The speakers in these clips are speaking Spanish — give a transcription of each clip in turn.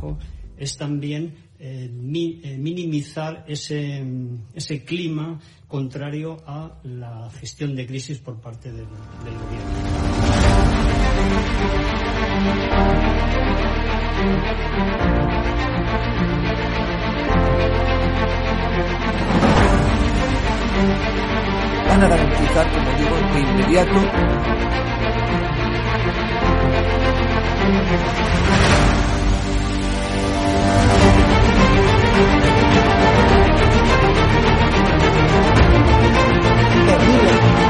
trabajo es también eh, eh, minimizar ese, ese, clima contrario a la gestión de crisis por parte del, del gobierno. Van a garantizar, como digo, de inmediato No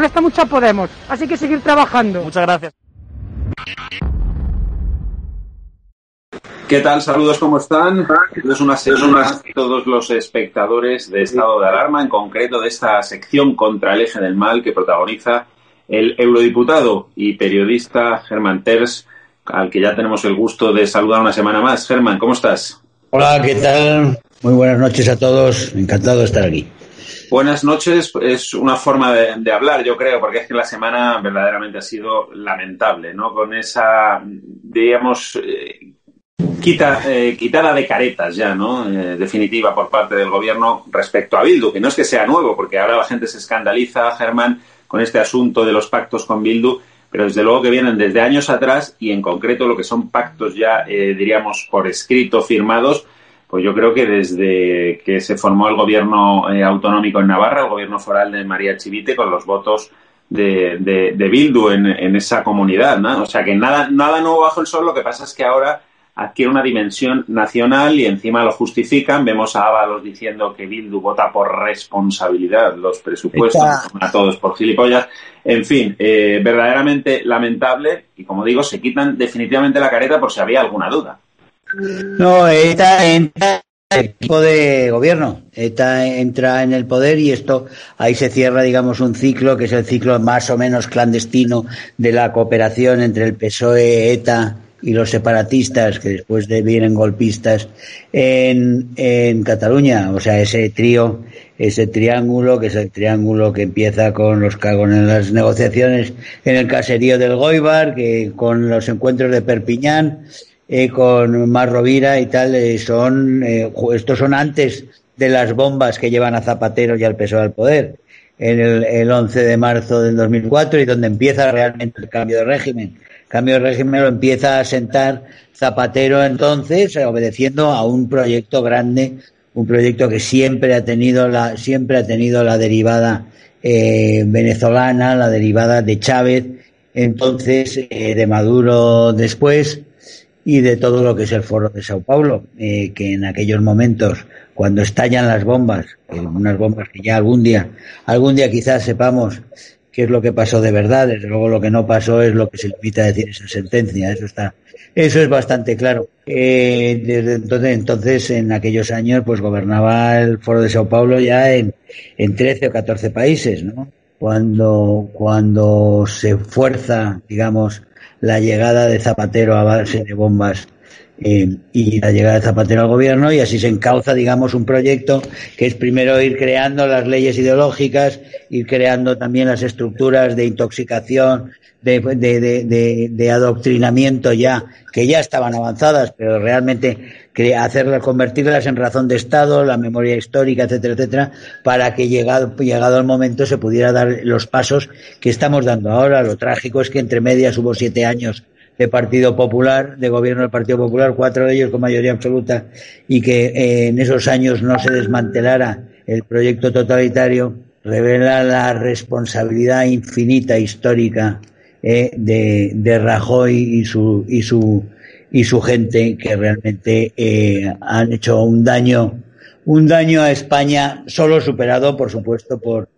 Molesta mucho a Podemos. Así que seguir trabajando. Muchas gracias. ¿Qué tal? Saludos, ¿cómo están? Es una semana todos los espectadores de estado de alarma, en concreto de esta sección contra el eje del mal que protagoniza el eurodiputado y periodista Germán Ters, al que ya tenemos el gusto de saludar una semana más. Germán, ¿cómo estás? Hola, ¿qué tal? Muy buenas noches a todos. Encantado de estar aquí. Buenas noches, es una forma de, hablar, yo creo, porque es que la semana verdaderamente ha sido lamentable, ¿no? Con esa, digamos, eh, quita, eh, quitada de caretas ya, ¿no? Eh, definitiva por parte del gobierno respecto a Bildu, que no es que sea nuevo, porque ahora la gente se escandaliza, Germán, con este asunto de los pactos con Bildu, pero desde luego que vienen desde años atrás y en concreto lo que son pactos ya, diríamos, por escrito firmados, pues yo creo que desde que se formó el gobierno eh, autonómico en Navarra, el gobierno foral de María Chivite, con los votos de, de, Bildu en, en, esa comunidad, ¿no? O sea que nada, nada nuevo bajo el sol, lo que pasa es que ahora adquiere una dimensión nacional y encima lo justifican. Vemos a Ábalos diciendo que Bildu vota por responsabilidad los presupuestos, a todos por gilipollas. En fin, eh, verdaderamente lamentable y como digo, se quitan definitivamente la careta por si había alguna duda. No, ETA entra en el equipo de gobierno. ETA entra en el poder y esto ahí se cierra, digamos, un ciclo que es el ciclo más o menos clandestino de la cooperación entre el PSOE, ETA y los separatistas, que después de vienen golpistas en, en Cataluña. O sea, ese trío, ese triángulo, que es el triángulo que empieza con los con las negociaciones en el caserío del Goibar, que con los encuentros de Perpiñán, eh, con Mar Rovira y tal, eh, son, eh, estos son antes de las bombas que llevan a Zapatero y al PSOE al poder, en el, el 11 de marzo del 2004 y donde empieza realmente el cambio de régimen. cambio de régimen lo empieza a sentar Zapatero entonces, obedeciendo a un proyecto grande, un proyecto que siempre ha tenido la, siempre ha tenido la derivada eh, venezolana, la derivada de Chávez, entonces eh, de Maduro después y de todo lo que es el foro de Sao Paulo, eh, que en aquellos momentos, cuando estallan las bombas, unas bombas que ya algún día, algún día quizás sepamos qué es lo que pasó de verdad, desde luego lo que no pasó es lo que se limita a decir esa sentencia, eso está, eso es bastante claro. Eh, desde entonces, entonces, en aquellos años, pues gobernaba el Foro de Sao Paulo ya en, en 13 o 14 países, ¿no? Cuando, cuando se fuerza, digamos, la llegada de Zapatero a base de bombas eh, y la llegada de Zapatero al gobierno y así se encauza, digamos, un proyecto que es primero ir creando las leyes ideológicas, ir creando también las estructuras de intoxicación, de, de, de, de adoctrinamiento ya, que ya estaban avanzadas, pero realmente hacerlas, convertirlas en razón de Estado, la memoria histórica, etcétera, etcétera, para que llegado, llegado el momento se pudiera dar los pasos que estamos dando ahora. Lo trágico es que entre medias hubo siete años de Partido Popular, de gobierno del Partido Popular, cuatro de ellos con mayoría absoluta, y que eh, en esos años no se desmantelara el proyecto totalitario, revela la responsabilidad infinita histórica eh, de, de Rajoy y su, y su y su gente que realmente eh, han hecho un daño un daño a España solo superado por supuesto por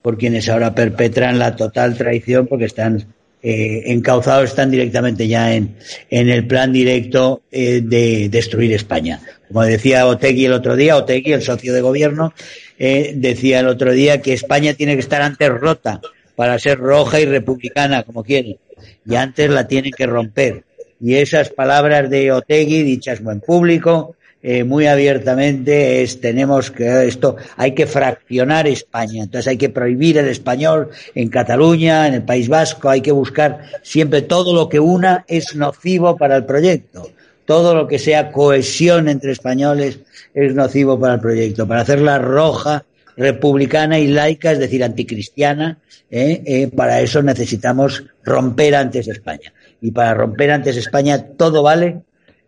por quienes ahora perpetran la total traición porque están eh, encauzados están directamente ya en, en el plan directo eh, de destruir España. Como decía Otegui el otro día, Otegui, el socio de gobierno, eh, decía el otro día que España tiene que estar antes rota para ser roja y republicana, como quiere, y antes la tiene que romper y esas palabras de Otegui dichas en público, eh, muy abiertamente, es tenemos que esto, hay que fraccionar España, entonces hay que prohibir el español en Cataluña, en el País Vasco, hay que buscar siempre todo lo que una es nocivo para el proyecto. Todo lo que sea cohesión entre españoles es nocivo para el proyecto. Para hacerla roja, republicana y laica, es decir, anticristiana, eh, eh, para eso necesitamos romper antes España y para romper antes España todo vale.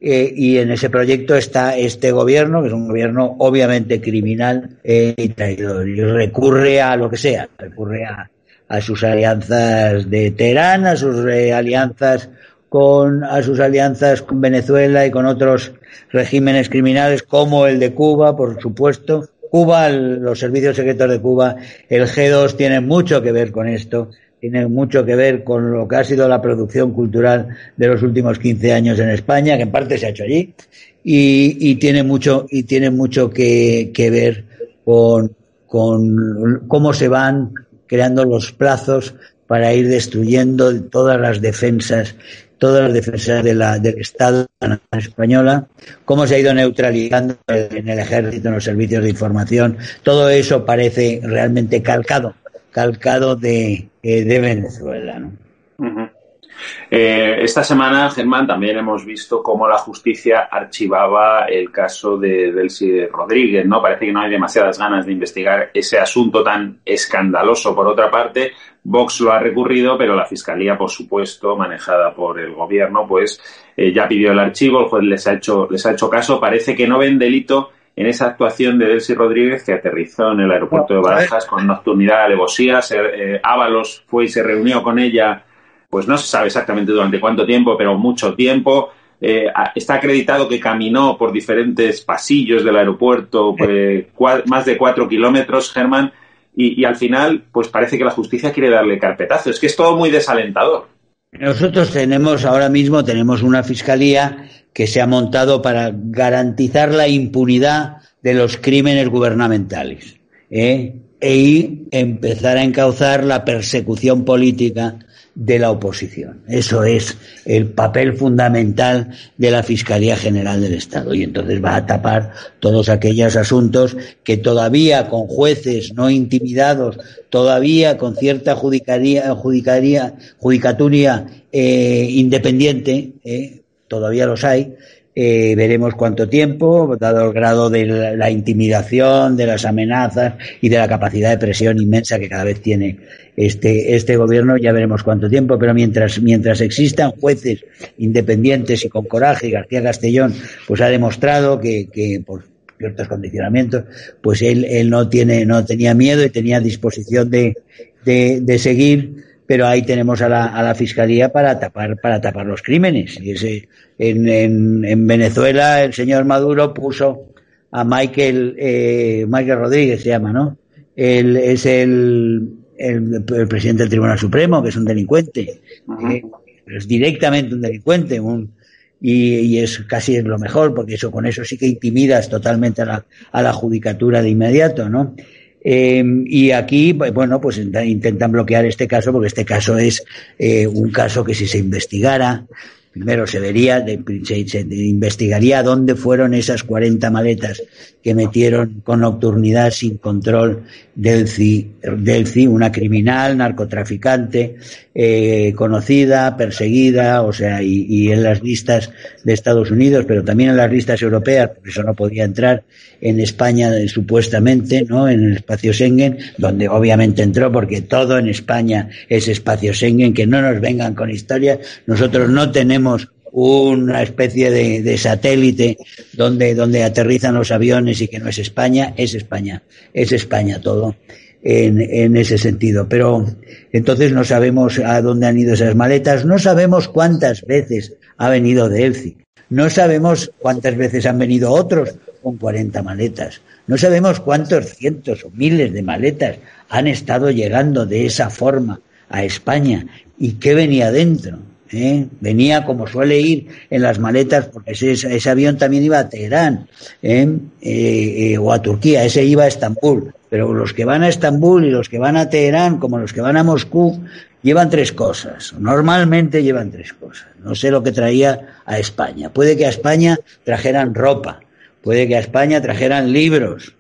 Eh, y en ese proyecto está este gobierno, que es un gobierno obviamente criminal eh, y traidor, recurre a lo que sea, recurre a, a sus alianzas de Teherán, a sus eh, alianzas con a sus alianzas con Venezuela y con otros regímenes criminales como el de Cuba, por supuesto. Cuba, los servicios secretos de Cuba, el G2 tiene mucho que ver con esto tiene mucho que ver con lo que ha sido la producción cultural de los últimos 15 años en España, que en parte se ha hecho allí, y, tiene mucho, y tiene mucho que, ver con, con cómo se van creando los plazos para ir destruyendo todas las defensas, todas las defensas de la, del Estado española, cómo se ha ido neutralizando en el ejército, en los servicios de información, todo eso parece realmente calcado calcado de, eh, Venezuela. eh, esta semana, Germán, también hemos visto cómo la justicia archivaba el caso de Delcy Rodríguez, ¿no? Parece que no hay demasiadas ganas de investigar ese asunto tan escandaloso. Por otra parte, Vox lo ha recurrido, pero la Fiscalía, por supuesto, manejada por el Gobierno, pues eh, ya pidió el archivo, el juez les ha hecho, les ha hecho caso. Parece que no ven delito en esa actuación de Delcy Rodríguez que aterrizó en el aeropuerto de Barajas con nocturnidad, alevosía. Eh, Ábalos fue y se reunió con ella, pues no se sabe exactamente durante cuánto tiempo, pero mucho tiempo. Eh, está acreditado que caminó por diferentes pasillos del aeropuerto, pues, más de cuatro kilómetros, Germán, y, y al final, pues parece que la justicia quiere darle carpetazo. Es que es todo muy desalentador. Nosotros tenemos ahora mismo tenemos una fiscalía que se ha montado para garantizar la impunidad de los crímenes gubernamentales ¿eh? e empezar a encauzar la persecución política de la oposición. Eso es el papel fundamental de la Fiscalía General del Estado. Y entonces va a tapar todos aquellos asuntos que todavía con jueces no intimidados, todavía con cierta judicaría, judicaría, judicaturia eh, independiente, eh, todavía los hay, Eh, veremos cuánto tiempo, dado el grado de la, la, intimidación, de las amenazas y de la capacidad de presión inmensa que cada vez tiene este, este gobierno, ya veremos cuánto tiempo, pero mientras, mientras existan jueces independientes y con coraje, García Castellón pues ha demostrado que, que por ciertos condicionamientos, pues él, él no tiene, no tenía miedo y tenía disposición de, de, de seguir pero ahí tenemos a la, a la fiscalía para tapar para tapar los crímenes. Y ese en, en, en Venezuela el señor Maduro puso a Michael eh, Michael Rodríguez se llama no él es el, el, el, presidente del Tribunal Supremo que es un delincuente. Eh, es directamente un delincuente un, y, y, es casi es lo mejor porque eso con eso sí que intimidas totalmente a la, a la judicatura de inmediato no eh, y aquí, bueno, pues intentan bloquear este caso porque este caso es eh, un caso que si se investigara, primero se vería, se, investigaría dónde fueron esas 40 maletas que metieron con nocturnidad sin control Delci, Delci una criminal, narcotraficante, eh, conocida, perseguida, o sea, y, en las listas de Estados Unidos, pero también en las listas europeas, por eso no podía entrar en España supuestamente, ¿no? En el espacio Schengen, donde obviamente entró porque todo en España es espacio Schengen, que no nos vengan con historias, nosotros no tenemos una especie de, satélite donde, donde aterrizan los aviones y que no es España, es España, es España todo en, en ese sentido. Pero entonces no sabemos a dónde han ido esas maletas, no sabemos cuántas veces ha venido de Elci, no sabemos cuántas veces han venido otros con 40 maletas, no sabemos cuántos cientos o miles de maletas han estado llegando de esa forma a España y qué venía dentro. ¿Eh? venía como suele ir en las maletas, porque ese, ese avión también iba a Teherán ¿eh? Eh, o a Turquía, ese iba a Estambul, pero los que van a Estambul y los que van a Teherán, como los que van a Moscú, llevan tres cosas, normalmente llevan tres cosas, no sé lo que traía a España, puede que a España trajeran ropa, puede que a España trajeran libros,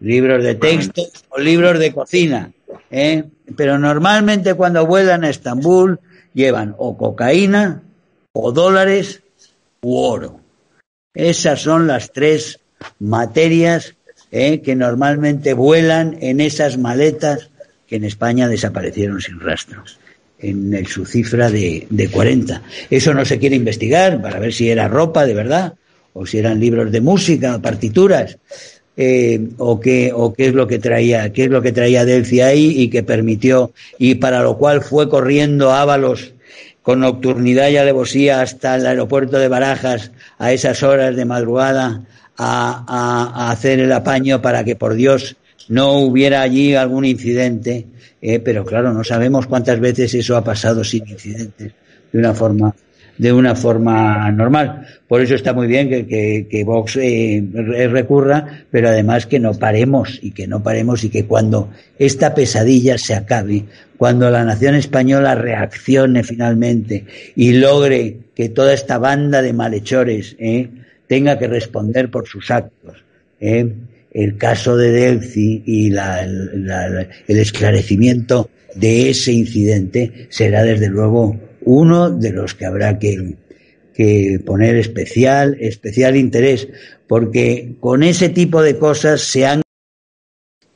libros de texto o libros de cocina, pero normalmente cuando vuelan a Estambul, llevan o cocaína, o dólares, u oro. Esas son las tres materias eh, que normalmente vuelan en esas maletas que en España desaparecieron sin rastro, en el, su cifra de, de 40. Eso no se quiere investigar para ver si era ropa de verdad, o si eran libros de música, partituras. Eh, o qué o qué es lo que traía qué es lo que traía Delphi ahí y que permitió y para lo cual fue corriendo Ábalos con nocturnidad y alevosía hasta el aeropuerto de Barajas a esas horas de madrugada a, a, a hacer el apaño para que por Dios no hubiera allí algún incidente. Eh, pero claro no sabemos cuántas veces eso ha pasado sin incidentes de una forma de una forma normal. Por eso está muy bien que, que, Vox eh, recurra, pero además que no paremos y que no paremos y que cuando esta pesadilla se acabe, cuando la nación española reaccione finalmente y logre que toda esta banda de malhechores eh, tenga que responder por sus actos. Eh, el caso de Delphi y la, el esclarecimiento de ese incidente será desde luego uno de los que habrá que, poner especial, especial interés, porque con ese tipo de cosas se han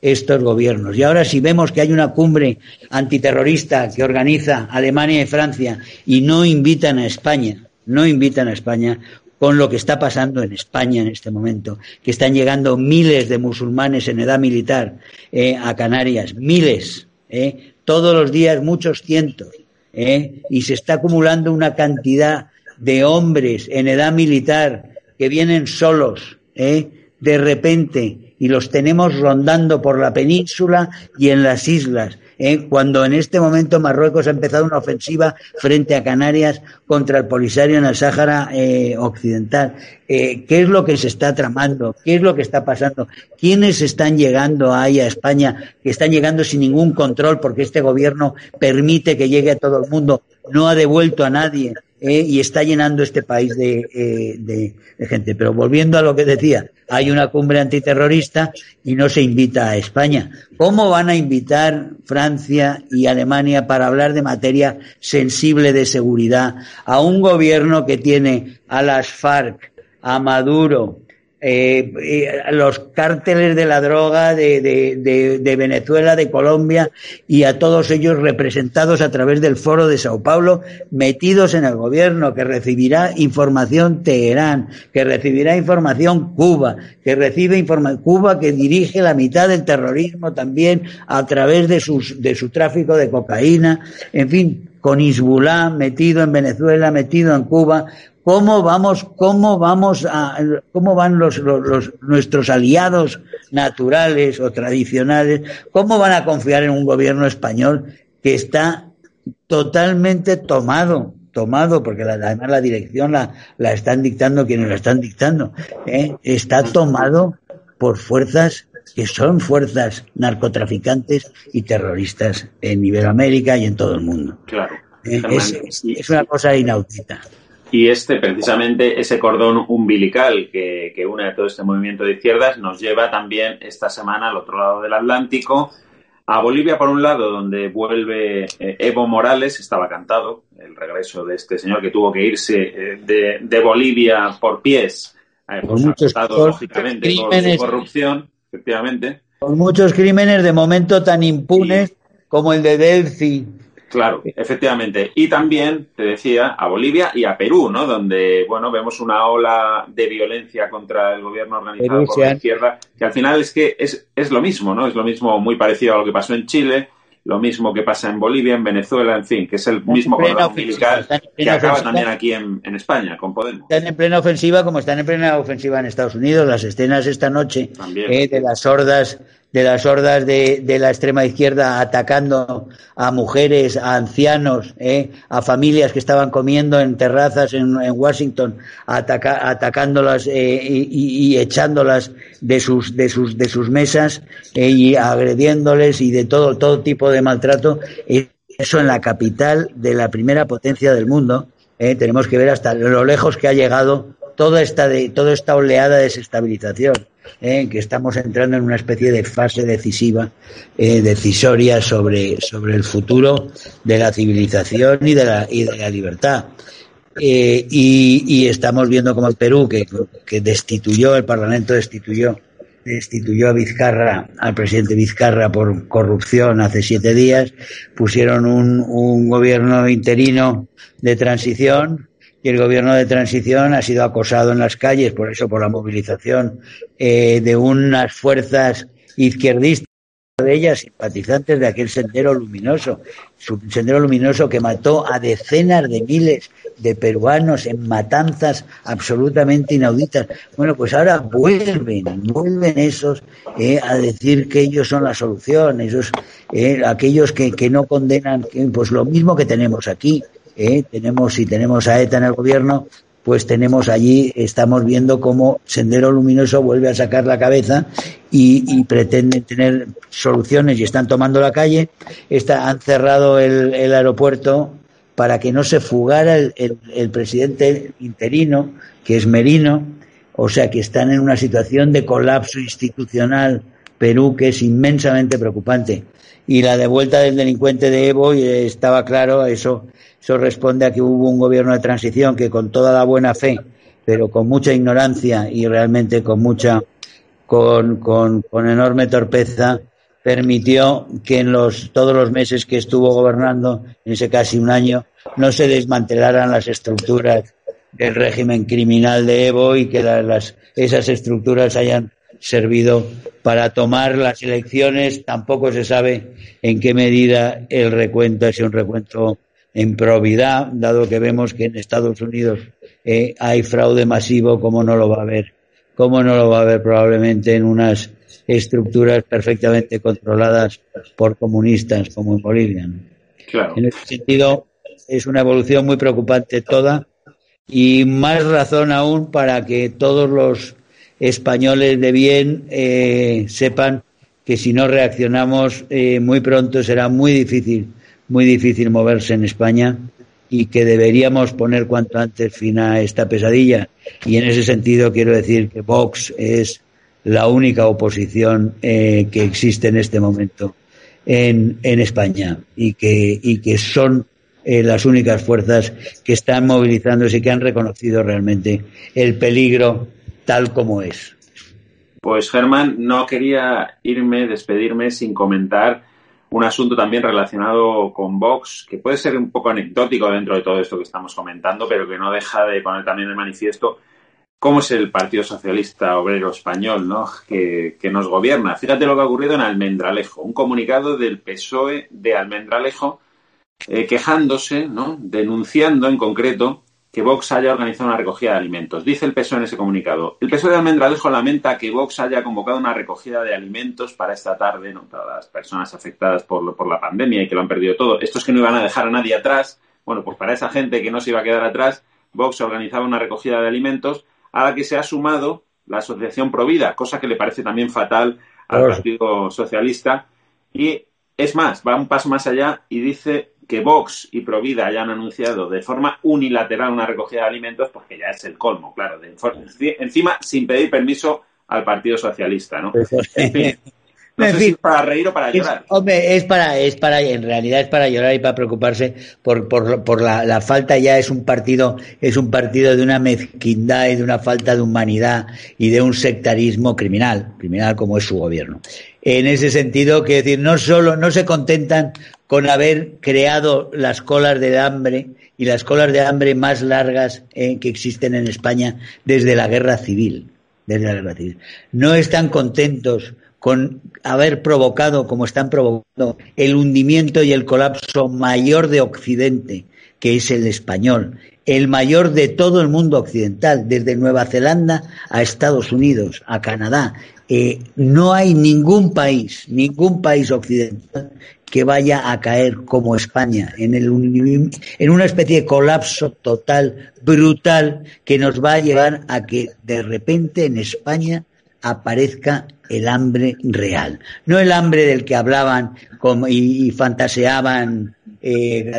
estos gobiernos. Y ahora si vemos que hay una cumbre antiterrorista que organiza Alemania y Francia y no invitan a España, no invitan a España con lo que está pasando en España en este momento, que están llegando miles de musulmanes en edad militar eh, a Canarias, miles, eh, todos los días muchos cientos ¿eh? y se está acumulando una cantidad de hombres en edad militar que vienen solos, ¿eh? de repente, y los tenemos rondando por la península y en las islas, ¿eh? cuando en este momento Marruecos ha empezado una ofensiva frente a Canarias contra el Polisario en el Sáhara eh, Occidental. Eh, ¿Qué es lo que se está tramando? ¿Qué es lo que está pasando? ¿Quiénes están llegando ahí a España? Que están llegando sin ningún control porque este gobierno permite que llegue a todo el mundo, no ha devuelto a nadie y está llenando este país de, gente. Pero volviendo a lo que decía, hay una cumbre antiterrorista y no se invita a España. ¿Cómo van a invitar Francia y Alemania para hablar de materia sensible de seguridad a un gobierno que tiene a las FARC, a Maduro, eh, eh, los cárteles de la droga de, de, de, Venezuela, de Colombia y a todos ellos representados a través del foro de Sao Paulo, metidos en el gobierno, que recibirá información Teherán, que recibirá información Cuba, que recibe información Cuba, que dirige la mitad del terrorismo también a través de, sus, de su tráfico de cocaína, en fin, con Hezbollah metido en Venezuela, metido en Cuba, cómo vamos, cómo vamos a, cómo van los, los, los, nuestros aliados naturales o tradicionales, cómo van a confiar en un gobierno español que está totalmente tomado, tomado, porque la, además la dirección la, la están dictando quienes la están dictando, ¿eh? está tomado por fuerzas que son fuerzas narcotraficantes y terroristas en Iberoamérica y en todo el mundo. Claro. ¿Eh? Es, una cosa inaudita y este, precisamente, ese cordón umbilical que, que, une a todo este movimiento de izquierdas nos lleva también esta semana al otro lado del Atlántico, a Bolivia por un lado, donde vuelve eh, Evo Morales, estaba cantado el regreso de este señor que tuvo que irse eh, de, de, Bolivia por pies, eh, por pues muchos acusado, lógicamente, por corrupción, efectivamente. Por muchos crímenes de momento tan impunes sí. como el de Delphi Claro, efectivamente. Y también, te decía, a Bolivia y a Perú, ¿no? Donde, bueno, vemos una ola de violencia contra el gobierno organizado Perú, por la izquierda, que al final es que es, es lo mismo, ¿no? Es lo mismo muy parecido a lo que pasó en Chile, lo mismo que pasa en Bolivia, en Venezuela, en fin, que es el mismo cordón umbilical que acaba ofensiva. también aquí en, en, España, con Podemos. Están en plena ofensiva, como están en plena ofensiva en Estados Unidos, las escenas esta noche eh, de las hordas de las hordas de, de, la extrema izquierda atacando a mujeres, a ancianos, ¿eh? a familias que estaban comiendo en terrazas en, Washington, atacándolas eh, y, echándolas de sus, de sus, de sus mesas eh, y agrediéndoles y de todo, todo tipo de maltrato. Eso en la capital de la primera potencia del mundo. Tenemos que ver hasta lo lejos que ha llegado toda esta, de, toda esta oleada de desestabilización eh, que estamos entrando en una especie de fase decisiva, eh, decisoria sobre, sobre el futuro de la civilización y de la, y de la libertad. Eh, y, y, estamos viendo como el Perú, que, que destituyó, el Parlamento destituyó, destituyó a Vizcarra, al presidente Vizcarra por corrupción hace siete días, pusieron un, un gobierno interino de transición, y el gobierno de transición ha sido acosado en las calles, por eso, por la movilización eh, de unas fuerzas izquierdistas de ellas simpatizantes de aquel sendero luminoso, su sendero luminoso que mató a decenas de miles de peruanos en matanzas absolutamente inauditas. Bueno, pues ahora vuelven, vuelven esos eh, a decir que ellos son la solución, esos, eh, aquellos que, que no condenan, pues lo mismo que tenemos aquí, ¿eh? tenemos si tenemos a ETA en el gobierno, pues tenemos allí, estamos viendo cómo Sendero Luminoso vuelve a sacar la cabeza y, y pretenden tener soluciones y están tomando la calle. Está, han cerrado el, aeropuerto para que no se fugara el, el, presidente interino, que es Merino, o sea que están en una situación de colapso institucional Perú que es inmensamente preocupante. Y la devuelta del delincuente de Evo estaba claro, eso eso responde a que hubo un gobierno de transición que con toda la buena fe, pero con mucha ignorancia y realmente con mucha, con, con, con enorme torpeza, permitió que en los, todos los meses que estuvo gobernando, en ese casi un año, no se desmantelaran las estructuras del régimen criminal de Evo y que la, las, esas estructuras hayan servido para tomar las elecciones. Tampoco se sabe en qué medida el recuento es un recuento en probidad, dado que vemos que en Estados Unidos eh, hay fraude masivo, ¿cómo no lo va a haber? ¿Cómo no lo va a haber probablemente en unas estructuras perfectamente controladas por comunistas como en Bolivia? ¿no? Claro. En ese sentido, es una evolución muy preocupante toda y más razón aún para que todos los españoles de bien eh, sepan que si no reaccionamos eh, muy pronto será muy difícil muy difícil moverse en España y que deberíamos poner cuanto antes fin a esta pesadilla. Y en ese sentido quiero decir que Vox es la única oposición eh, que existe en este momento en, en España y que, y que son eh, las únicas fuerzas que están movilizándose y que han reconocido realmente el peligro tal como es. Pues Germán, no quería irme, despedirme sin comentar un asunto también relacionado con Vox, que puede ser un poco anecdótico dentro de todo esto que estamos comentando, pero que no deja de poner también el manifiesto cómo es el Partido Socialista Obrero Español, ¿no? Que, que, nos gobierna. Fíjate lo que ha ocurrido en Almendralejo, un comunicado del PSOE de Almendralejo eh, quejándose, ¿no? Denunciando en concreto que Vox haya organizado una recogida de alimentos. Dice el PSOE en ese comunicado. El PSOE de Almendralejo lamenta que Vox haya convocado una recogida de alimentos para esta tarde, ¿no? Para las personas afectadas por, por la pandemia y que lo han perdido todo. Estos que no iban a dejar a nadie atrás, bueno, pues para esa gente que no se iba a quedar atrás, Vox organizaba una recogida de alimentos a la que se ha sumado la Asociación Provida, cosa que le parece también fatal al Partido Socialista. Y es más, va un paso más allá y dice que Vox y Provida hayan anunciado de forma unilateral una recogida de alimentos, porque ya es el colmo, claro. De, encima, sin pedir permiso al Partido Socialista, ¿no? En fin, no sé si es para reír o para llorar. Es, hombre, es para, es para, en realidad es para llorar y para preocuparse por, por, por la, la, falta ya es un partido, es un partido de una mezquindad y de una falta de humanidad y de un sectarismo criminal, criminal como es su gobierno. En ese sentido, que decir, no solo, no se contentan con haber creado las colas de hambre y las colas de hambre más largas eh, que existen en España desde la guerra civil. Desde la guerra civil. No están contentos con haber provocado, como están provocando, el hundimiento y el colapso mayor de Occidente, que es el español, el mayor de todo el mundo occidental, desde Nueva Zelanda a Estados Unidos, a Canadá. Eh, no hay ningún país, ningún país occidental que vaya a caer como España en, el, en una especie de colapso total, brutal, que nos va a llevar a que de repente en España aparezca el hambre real. No el hambre del que hablaban y fantaseaban eh,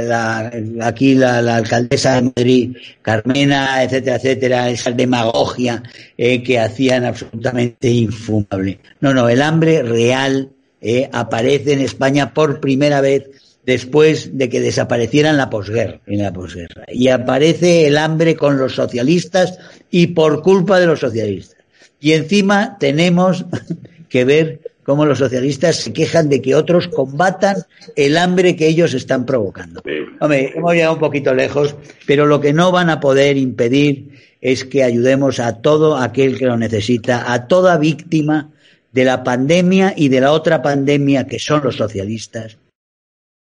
aquí la, alcaldesa de Madrid, Carmena, etcétera, etcétera, esa demagogia eh, que hacían absolutamente infumable. No, no, el hambre real eh, aparece en España por primera vez después de que desapareciera en la posguerra, en la posguerra. Y aparece el hambre con los socialistas y por culpa de los socialistas. Y encima tenemos que ver cómo los socialistas se quejan de que otros combatan el hambre que ellos están provocando. Hombre, hemos llegado un poquito lejos, pero lo que no van a poder impedir es que ayudemos a todo aquel que lo necesita, a toda víctima de la pandemia y de la otra pandemia que son los socialistas,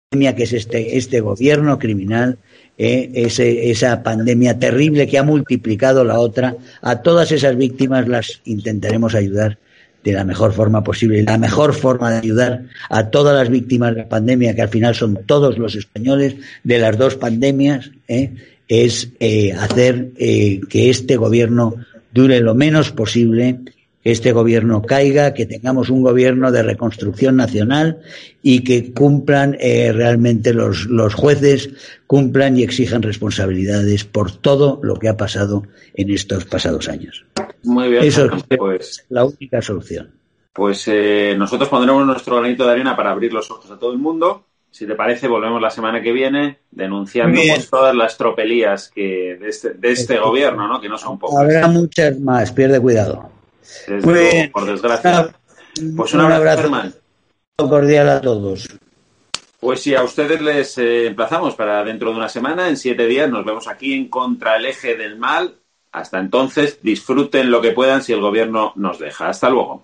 pandemia que es este, este gobierno criminal eh, ese, esa pandemia terrible que ha multiplicado la otra, a todas esas víctimas las intentaremos ayudar de la mejor forma posible. La mejor forma de ayudar a todas las víctimas de la pandemia, que al final son todos los españoles de las dos pandemias, ¿eh? es eh, hacer eh, que este gobierno dure lo menos posible que este gobierno caiga, que tengamos un gobierno de reconstrucción nacional y que cumplan eh, realmente los, los jueces, cumplan y exijan responsabilidades por todo lo que ha pasado en estos pasados años. Muy bien, Eso pues, es la única solución. Pues eh, nosotros pondremos nuestro granito de arena para abrir los ojos a todo el mundo. Si te parece, volvemos la semana que viene denunciando pues, todas las tropelías que de este, de este gobierno, ¿no? que no son pocas. Habrá muchas más, pierde cuidado. Desde luego, Bien. por desgracia. Pues un abrazo, Germán. cordial a todos. Pues sí, a ustedes les eh, emplazamos para dentro de una semana, en siete días, nos vemos aquí en Contra el Eje del Mal. Hasta entonces, disfruten lo que puedan si el gobierno nos deja. Hasta luego.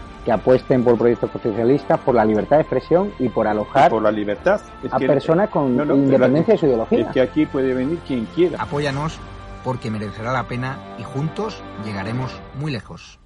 que apuesten por proyectos socialistas, por la libertad de expresión y por alojar por la libertad. a personas con independencia de su ideología. Es que aquí puede venir quien quiera. Apóyanos porque merecerá la pena y juntos llegaremos muy lejos.